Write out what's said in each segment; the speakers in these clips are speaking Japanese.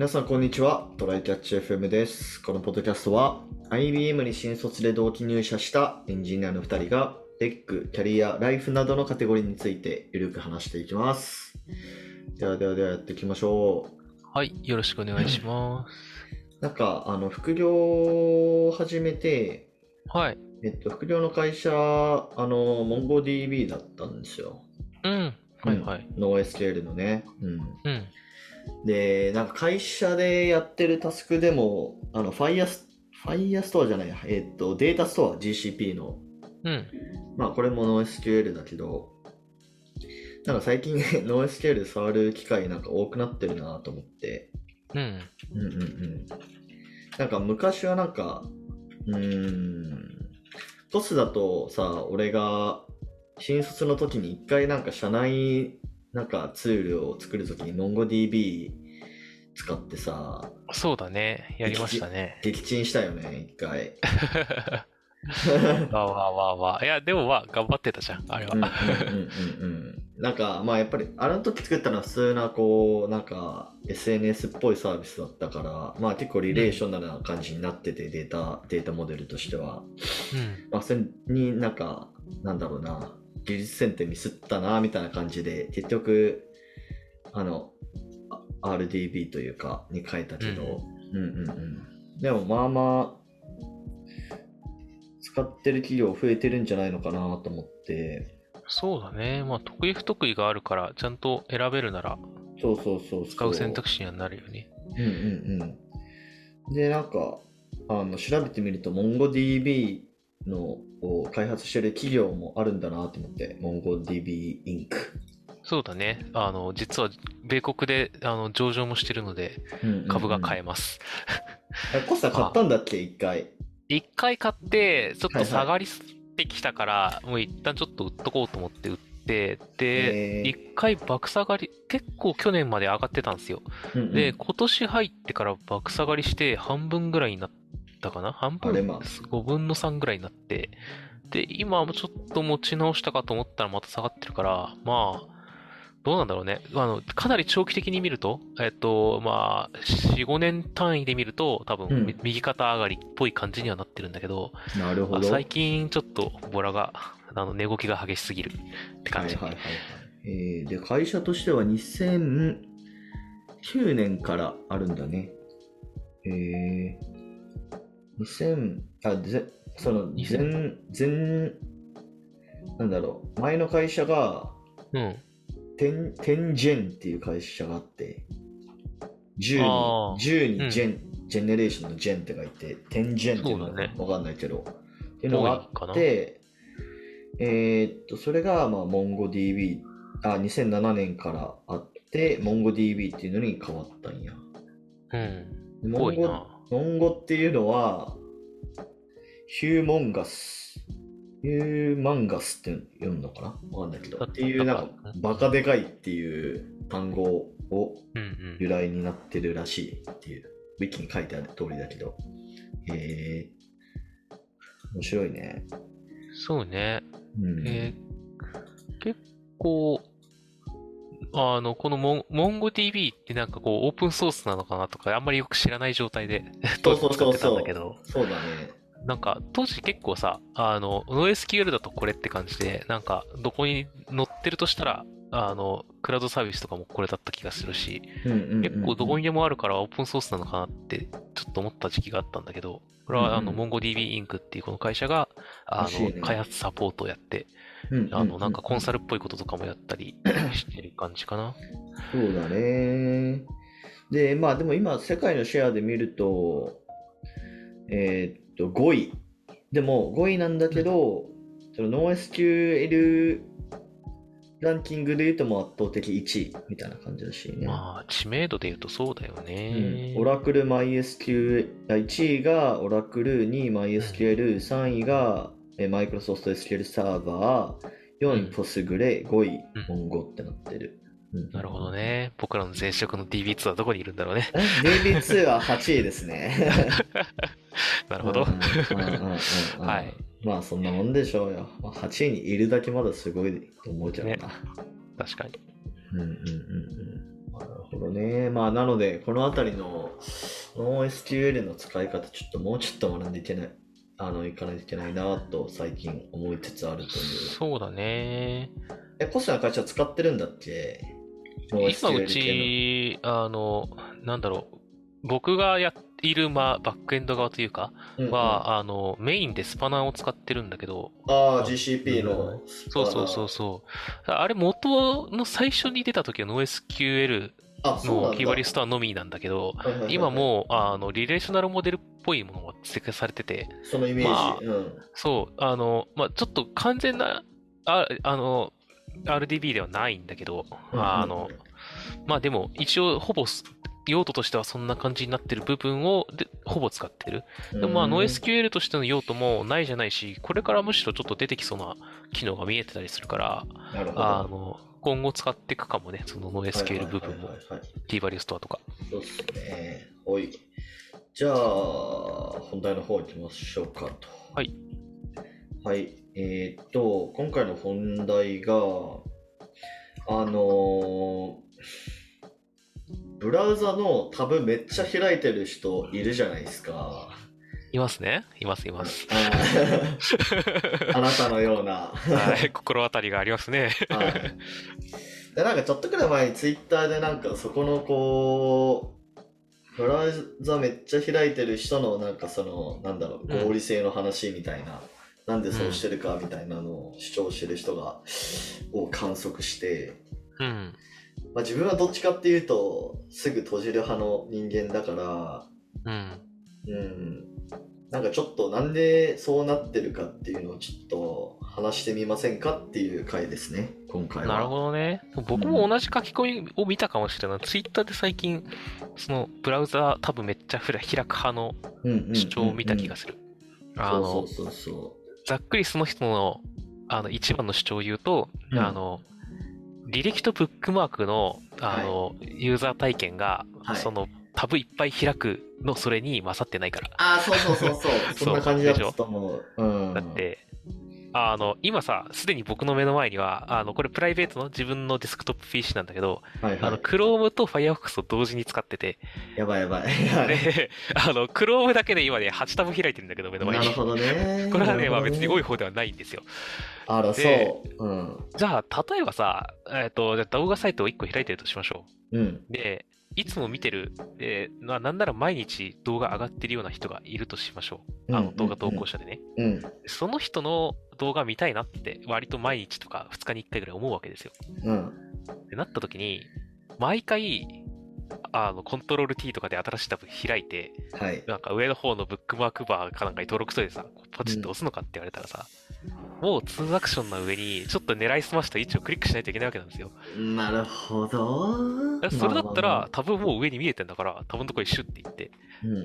皆さん、こんにちは。トライキャッチ FM です。このポッドキャストは、IBM に新卒で同期入社したエンジニアの2人が、テック、キャリア、ライフなどのカテゴリーについてゆるく話していきます。ではではではやっていきましょはい、よろしくお願いしまう。なんか、あの、副業を始めて、す。はい。えっと、副業の会社、あの、MongoDB だったんですよ。うん。はいはい。NoSQL のね。うん。うん。で、なんか会社でやってるタスクでも、あの、Fire、Fire ストアじゃないや、えっと、データストア、GCP の。うん。まあ、これも NoSQL だけど、なんか最近 NoSQL 触る機会なんか多くなってるなと思って。うん。うんうんうん。なんか昔はなんか、うーん、トスだとさ、俺が新卒の時に一回なんか社内なんかツールを作る時に MongoDB 使ってさ、そうだね。やりましたね。撃沈したよね、一回。わわわわ。いや、でもまあ、頑張ってたじゃん、あれは。うんうんうんうんうん。なんか、まあやっぱり、あの時作ったのは普通な、こう、なんか、SNS っぽいサービスだったから、まあ結構リレーショナルな感じになってて、データ、データモデルとしては。うん。まあそれになんか、なんだろうな、技術選定ミスったな、みたいな感じで、結局、あの、あ RDB というか、に変えたけど、うんうんうん。でもまあまあ、使ってる企業増えてるんじゃないのかなと思って、そうだね。まあ、得意不得意があるから、ちゃんと選べるなら、そうそうそうそう。使う選択肢にはなるよね。うんうんうん。で、なんか、あの、調べてみると、MongoDB のを開発してる企業もあるんだなと思って、MongoDB Inc。そうだね。あの、実は、米国で、あの、上場もしてるので、株が買え。えます。え、コスタ買ったんだっけ、一回。一回買って、ちょっはいはいと下がりってきたから、もう一旦ちょっと売っとこうと思って売って、で、えー一回爆下がり、結構去年まで上がってたんですよ。うんうんで、今年入ってから爆下がりして半分ぐらいになったかな？半分？あれまあ ?5 分の3ぐらいになって。で、今もちょっと持ち直したかと思ったらまた下がってるから、まあ、どうなんだろうね。あの、かなり長期的に見ると、えっと、まあ、4、5年単位で見ると、多分、うんみ右肩上がりっぽい感じにはなってるんだけど、なるほど。まあ最近ちょっとボラが、あの、値動きが激しすぎるって感じ。はいはいはいはい。えーで、会社としては2009年からあるんだね。えー、2000、あ、ぜ、その、前、前、なんだろう、前の会社が、うん。テン、テンジェンっていう会社があって、10に、あー10にジェン、ジェネレーションのジェンって書いて、テンジェンっていうのそうだねわかんないけど、っていうのがあって、えーっと、それが、まあ、MongoDB、あ、2007年からあって、MongoDB っていうのに変わったんや。うん。で多い Mongo な。Mongo っていうのは、ヒューモンガス。ヒューマンガスって読むのかな？わかんないけど。だっていう、なんかだ、バカでかいっていう単語を。由来になってるらしいっていう、ウィキに書いてある通りだけど。へえ。面白いね。そうね。うん。えー結構、あの、このモン MongoDB ってなんかこう、オープンソースなのかなとか、あんまりよく知らない状態で 当時使ってたんだけど、そうだね。なんか当時結構さ、あの、NoSQL だとこれって感じで、なんかどこに載ってるとしたら、あの、クラウドサービスとかもこれだった気がするし、うんうんうんうん結構どこにでもあるからオープンソースなのかなってちょっと思った時期があったんだけど、これはあの、うん MongoDB Inc. っていうこの会社が、あ欲しいねの、開発サポートをやって、うんうんあの、なんかコンサルっぽいこととかもやったり してる感じかな。そうだね。で、まあでも今、世界のシェアで見ると、えーっと、5位。でも5位なんだけど、その NoSQL ランキングで言うともう圧倒的1位みたいな感じらしいね。まあ、知名度で言うとそうだよね。うん、オラクル MySQL、あ1位がオラクル、2位 MySQL、3位がえー Microsoft SQL サーバー、4位うん Postgre、5位うん Mongo ってなってる。うんなるほどね。僕らの前職の DB2 はどこにいるんだろうね。え？DB2 は8位ですね。なるほど。はい。まあそんなもんでしょうよ。まあ、8位にいるだけまだすごいと思うけどな。ね確かに。うんうんうんうん。まなるほどね。まあ、なので、このあたりの NoSQL の使い方、ちょっともうちょっと学んでいけない、あの、いかないといけないなと最近思いつつあるという。そうだね。え、コストの会社使ってるんだっけ？今うち、あの、なんだろう、僕がやっている、まあ、バックエンド側というか、系のは、あの、メインでスパナーを使ってるんだけど、うんうん、ああ、GCP の。そうそうそうそう。あれ元の最初に出た時は NoSQL。のキーバリストはのみなんだけど、今もう、あの、リレーショナルモデルっぽいものが追加されてて、そのイメージ。まあうん。そう、あの、まあ、ちょっと完全な、ああの、RDB ではないんだけど、あの、まあでも、一応、ほぼす、用途としてはそんな感じになってる部分をでほぼ使ってる。でもまあ、うん NoSQL としての用途もないじゃないし、これからむしろちょっと出てきそうな機能が見えてたりするから。あの、今後使っていくかもね、その NoSQL 部分も t バリストアとか。そうっすね。はい。じゃあ、本題の方行きましょうかと。はい。はい。えーっと、今回の本題が、あのーブラウザのタブめっちゃ開いてる人いるじゃないですか。いますねいます、います。あなたのような。はい、心当たりがありますね。はい。で、なんかちょっとくらい前にツイッターでなんかそこのこう、ブラウザめっちゃ開いてる人のなんかその、なんだろう、うん合理性の話みたいな、なんでそうしてるかみたいなのを主張してる人が、を観測して、うん。まあ自分はどっちかっていうと、すぐ閉じる派の人間だから、うん。うん。なんかちょっとなんでそうなってるかっていうのをちょっと話してみませんかっていう回ですね、今回は。なるほどね。僕も同じ書き込みを見たかもしれない。ツイッターで最近、そのブラウザ多分めっちゃ開く派のうんうんうんうん主張を見た気がする。そうそうそうそざっくりその人のあの一番の主張を言うと、うんあの、履歴とブックマークのあの、ユーザー体験が、はいそのタブいっぱい開くのそれに勝ってないから。ああ、そうそうそうそう。そんな感じだったと思う。うん。だって、あの、今さ、すでに僕の目の前には、あの、これプライベートの自分のデスクトップ PC なんだけど、はいはい、あの、Chrome と Firefox を同時に使ってて、やばいやばい。はいで、あの、Chrome だけで今ね、8タブ開いてるんだけど、目の前に。なるほどね。これはね、まあ別に多いい。方ではないんですよ。あら、でそう。うん。じゃあ、例えばさ、えっ、と、じゃあ動画サイトを1個開いてるとしましょうん。う。で、いつも見てる、えーななんなら毎日動画上がってるような人がいるとしましょう。あの、動画投稿者でね。うん。その人の動画見たいなって、割と毎日とか2日に1回ぐらい思うわけですよ。うん。ってなった時に、毎回、あの、コントロール T とかで新しいタブ開いて、はい。なんか上の方のブックマークバーかなんかに登録しといてさ、ポチッと押すのかって言われたらさ、もう2アクションの上に、ちょっと狙いすました位置をクリックしないといけないわけなんですよ。なるほど。それだったまあら、タブもう上に見えてんだから、タブのとこにシュッていって、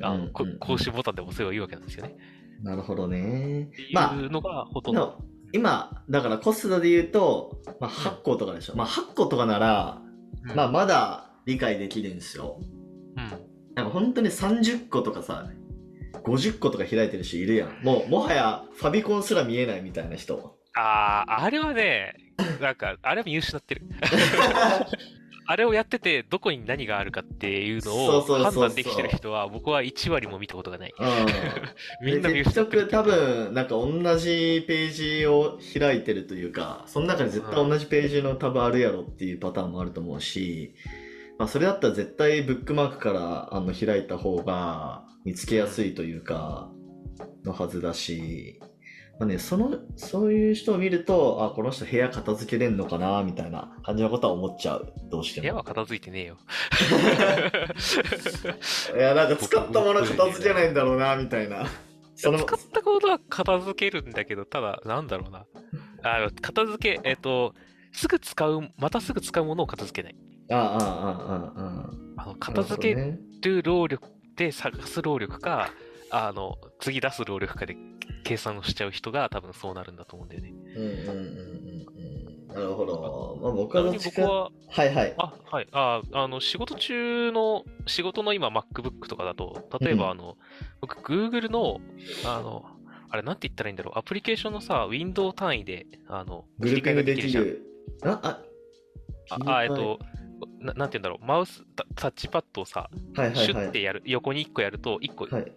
まあまあ、あの、こうんうんうん更新ボタンで押せばいいわけなんですよね。なるほどねって。まあいうのがほとんど。の今、だからコストで言うと、まあ、8個とかでしょ。まあ、8個とかなら、うんまあ、まだ理解できるんですよ。うん。なんか本当に30個とかさ、50個とか開いてる人いるやん。もう、もはやファビコンすら見えないみたいな人。ああ、あれはね、なんか、あれは見失ってる。あれをやってて、どこに何があるかっていうのそを判断できてる人は、僕は1割も見たことがない。うん。みんな見失ってる局。多分、なんか同じページを開いてるというか、その中に絶対同じページのタブあるやろっていうパターンもあると思うし、まあそれだったら絶対ブックマークからあの開いた方が見つけやすいというか、のはずだし、まあね、その、そういう人を見ると、あ、この人部屋片付けれんのかな、みたいな感じのことは思っちゃう。どうしても。部屋は片付いてねえよ。いや、なんか使ったもの片付けないんだろうな、みたいな。その、使ったことは片付けるんだけど、ただ、なんだろうな。あ片付け、えっ、と、すぐ使う、またすぐ使うものを片付けない。ああ、ああ、ああ、ああのあ。片付ける労力で探す労力か、あの、次出す労力かで計算をしちゃう人が多分そうなるんだと思うんだよね。どね。うんうんうんうんうん。なるほど。まあ僕は。僕は、はいはい。あ、はい。あ、あの、仕事中の、仕事の今 MacBook とかだと、例えうんばあの、僕 Google の、あの、あれなんて言ったらいいんだろう。アプリケーションのさ、ウィンドウ単位で、あの、グルーピングできじゃん。る。あ、あ、あ、あえっと、ななんて言うんだろう、マウス、タタッチパッドをさ、はいはいシュはい。ッてやる、横に1個やると、1個はい、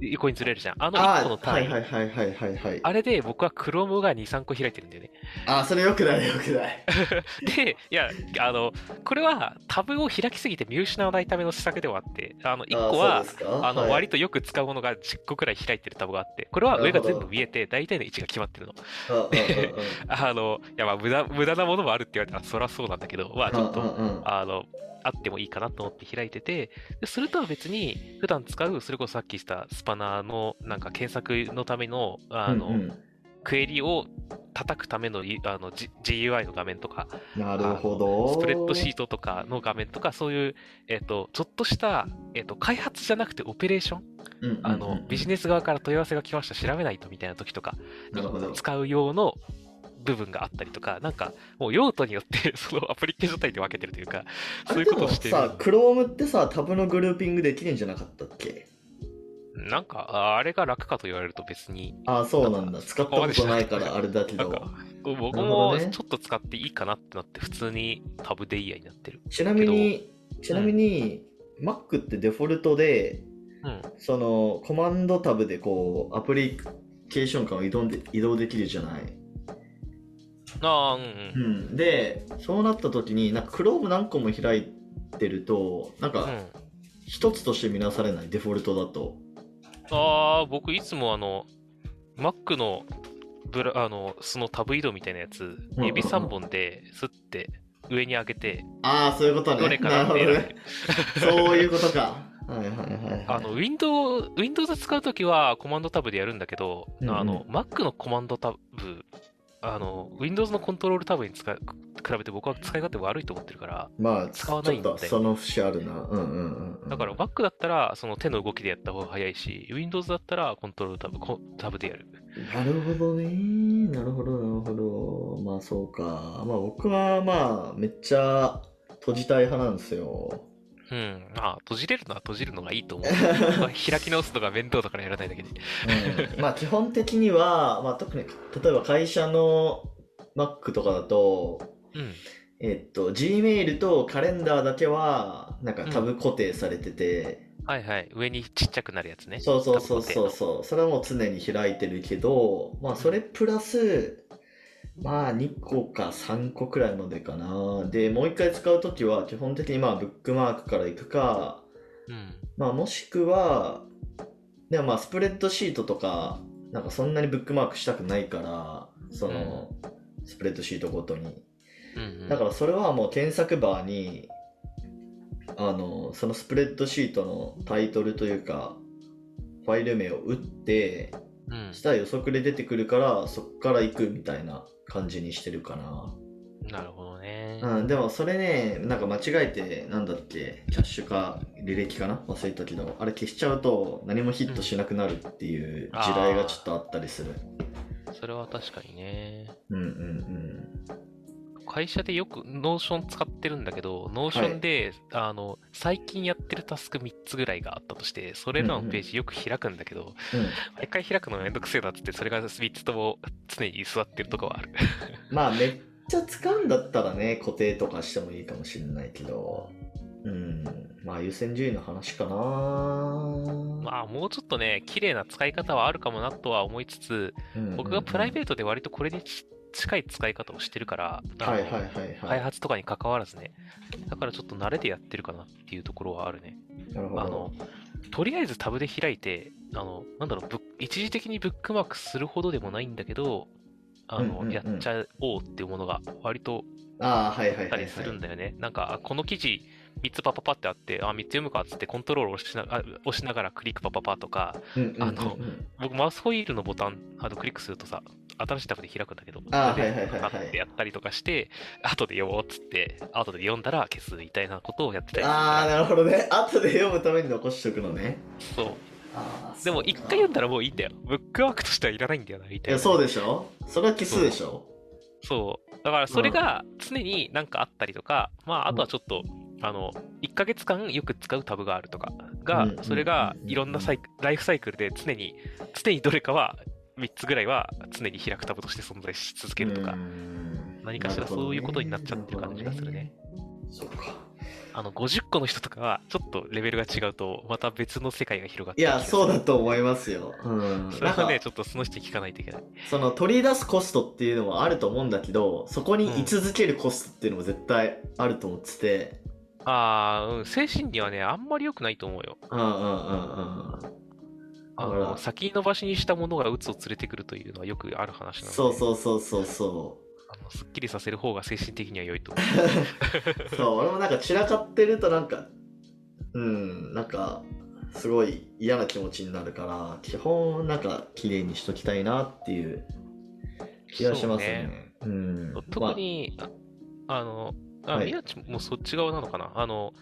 横にずれるじゃん。あのあ1個のーは単位。いはいはいはいはいはい。あれで僕は Chrome が2、3個開いてるんだよね。あー、それよくないよくない。で、いや、あの、これはタブを開きすぎて見失わないための施策ではあって、あの、1個は、あの、割と。とよく使うものが10個くらい開いてるタブがあって、これは上が全部見えて、大体の位置が決まってるの。あうんうんうん あの、いや、まあ、無駄、無駄なものもあるって言われたら、そりゃそうなんだけど、まあ、ちょっと、あの、あってもいいかなと思って開いてて、でそれとは別に、普段使う、それこそさっきしたスパナーの、なんか検索のための、あの、うんうん。クエリを叩くためのいあの、G、GUI の画面とか、なるほど。スプレッドシートとかの画面とか、そういう、えっ、と、ちょっとした、えっ、と、開発じゃなくてオペレーション、うんうんうんあの、ビジネス側から問い合わせが来ました、調べないとみたいな時とか使う用の部分があったりとか、なんか、もう用途によって、そのアプリケーション体で分けてるというか、そういうことをしてる。さ、Chrome ってさ、タブのグルーピングできるんじゃなかったっけ？なんか、ああれが楽かと言われると別に、ああ、そうなんだ。使ったことないからあれだけどなんか。、僕もちょっと使っていいかなってなって、普通にタブでいいやになってる。ちなみに、ちなみに、Mac ってデフォルトで、うん。そのコマンドタブでこうアプリケーション間を移動で移動できるじゃない？ああ、うんうん。うん、で、そうなった時に、なんか Chrome 何個も開いてると、なんかうん一つとして見なされない、デフォルトだと。ああ、僕いつもあの、Mac のブラ、あの、そのタブ移動みたいなやつ、うん指3本で、スッて上に上げて、ああ、そういうことね。どれかなるほどなって選ぶね。そういうことか。はいはいはい、はい。あの、Windows、Windows 使うときはコマンドタブでやるんだけど、うんうんあの、Mac のコマンドタブ、あの、Windows のコントロールタブに使う比べて僕は使い勝手悪いと思ってるから、まあ、使わないんその節あるな。うんうんうんうん。だから Mac だったらその手の動きでやった方が早いし、Windows だったらコントロールタブ、コタブでやる。なるほどね。なるほど、なるほど。まあそうか。まあ僕はまあめっちゃ閉じたい派なんですよ。うん。まあ、閉じれるのは閉じるのがいいと思う。まあ開き直すのが面倒だからやらないだけで。うん、まあ基本的には、まあ特に例えば会社の Mac とかだと、うん。えっと、Gmail とカレンダーだけはなんかタブ固定されてて、はいはい。上にちっちゃくなるやつね。そうそうそうそうう。そう。それはもう常に開いてるけど、まあそれプラス、まあ2個か3個くらいまでかな。で、もう一回使うときは基本的にまあブックマークから行くか、うん。まあもしくは、でもまあスプレッドシートとか、なんかそんなにブックマークしたくないから、その、スプレッドシートごとに。うんうん。だからそれはもう検索バーに、あの、そのスプレッドシートのタイトルというか、ファイル名を打って、うんしたら予測で出てくるから、そっから行くみたいな感じにしてるかな。なるほどね。うん、でもそれね、なんか間違えて、なんだっけ、キャッシュか履歴かな？忘れたけど、あれ消しちゃうと何もヒットしなくなるっていう地雷がちょっとあったりする。それは確かにね。うんうん会社でよく Notion 使ってるんだけど、Notion で、あの、最近やってるタスク3つぐらいがあったとして、それらのページよく開くんだけど、うん。うん、毎回開くのめんどくせえなって、それが3つとも常に座ってるとこはある。まあめっちゃ使うんだったらね、固定とかしてもいいかもしれないけど、うん、まあ優先順位の話かな。まあ、もうちょっとね、綺麗な使い方はあるかもなとは思いつつ、僕がプライベーートで割とこれにち近い使い方をしてるから、あのはいはいはいはい。開発とかに関わらずね、だからちょっと慣れでやってるかなっていうところはあるね。なるほど。あの、とりあえずタブで開いて、あの、なんだろう、一時的にブックマークするほどでもないんだけど、あの、うんうんうんやっちゃおうっていうものが割とあったりするんだよね。なんか、あこの記事3つパパパってあって、あ、3つ読むかっつってコントロールを押しなあ押しながらクリックパパパとか、あの僕マウスホイールのボタン、あのクリックするとさ、新しいタブで開くんだけど、あーそれではいはいはいはいパッてやったりとかして、後で読もうっつって、後で読んだら消すみたいなことをやってたりああ。なるほどね。後で読むために残しておくのね。そう。でも一回読んだらもういいんだよ。ブックワークとしてはいらないんだよな、みたいな。いや、そうでしょ？それは消すでしょ？そう。だからそれが常になんかあったりとか、まああとはちょっと、あの、1ヶ月間よく使うタブがあるとかがうん、それがうんいろんなサイクライフサイクルで常に、常にどれかは3つぐらいは常に開くタブとして存在し続けるとか何かしらそういうことになっちゃってる感じがするね。そうか。あの、50個の人とかは、ちょっとレベルが違うと、また別の世界が広がっていや、そうだ。だと思いますよ。うん。それはね、ちょっとその人聞かないといけない。その取り出すコストっていうのもあると思うんだけど、そこに居続けるコストっていうのも絶対あると思ってて、ああ、うん、精神にはね、あんまり良くないと思うよ。うんうんうんうん。あの、先延ばしにしたものが鬱を連れてくるというのはよくある話なので、そうそうそうそうそあのすっきりさせる方が精神的には良いと。う。そう、俺もなんか散らかってるとなんか、うん、なんか、すごい嫌な気持ちになるから、基本なんか綺麗にしときたいなっていう気がしますね。うん。特に、ああの、あはい。宮地もそっち側なのかな？あの、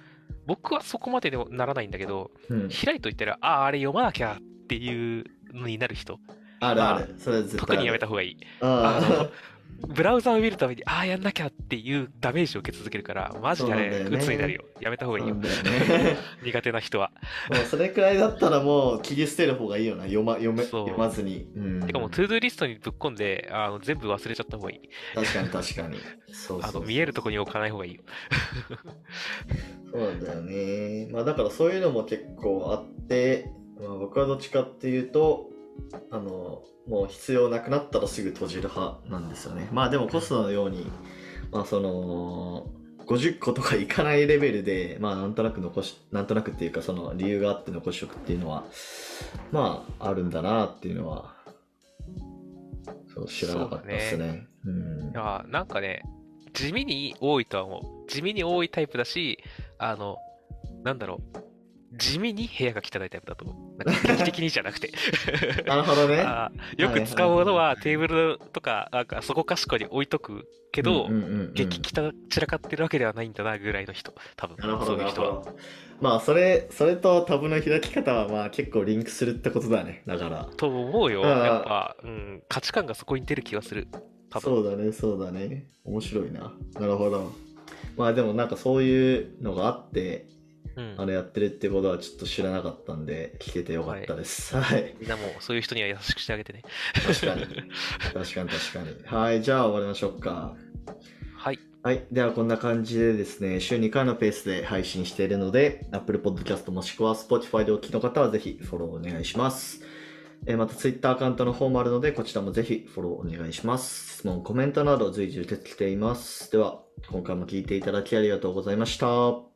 僕はそこまででもならないんだけど、まあ、うん、開いといたら、ああ、あれ読まなきゃっていうのになる人、あるある。それは絶対。特にやめた方がいい。あブラウザを見るために、ああ、やんなきゃっていうダメージを受け続けるから、マジであれ、鬱になるよ。やめた方がいいよよね。苦手な人は。もうそれくらいだったらもう切り捨てる方がいいよな。読ま、読め、そう読まずに。うん。てかもう、 ToDo リストにぶっ込んで、あの全部忘れちゃった方がいい。確かに確かに。そうそうそうあの見えるとこに置かない方がいいよ。そうなんだよね。まあだからそういうのも結構あって、まあ、僕はどっちかっていうと、あの、もう必要なくなったらすぐ閉じる派なんですよね。まあでもコストのように、まあその、50個とかいかないレベルで、まあなんとなく残し、なんとなくっていうかその理由があって残しとくっていうのは、まああるんだなっていうのは、そう知らなかったですね。うんい。やなんかね、地味に多いとは思う。地味に多いタイプだし、あの、なんだろう。地味に部屋が汚いタイプだと思う。なんか 劇的にじゃなくて。なるほどね。よく使うものはテーブルとか、なんかそこかしこに置いとくけど、うんうんうんうん激汚散らかってるわけではないんだなぐらいの人。多分、なるほど、そういう人は。まあ、それ、それとタブの開き方は、まあ、結構リンクするってことだね。だから。と思うよ。やっぱ、うん、価値観がそこに出る気がする。多分。そうだね、そうだね。面白いな。なるほど。まあ、でもなんかそういうのがあって、うんあれやってるってことはちょっと知らなかったんで、聞けてよかったです。はい。みんなもそういう人には優しくしてあげてね。確かに。確かに、確かに。はい、じゃあ終わりましょうか。はい。はい。では、こんな感じでですね、週2回のペースで配信しているので、Apple Podcast もしくは Spotify でお聞きの方はぜひフォローお願いします。えーまた Twitter アカウントの方もあるので、こちらもぜひフォローお願いします。質問、コメントなど随時受け付けています。では、今回も聞いていただきありがとうございました。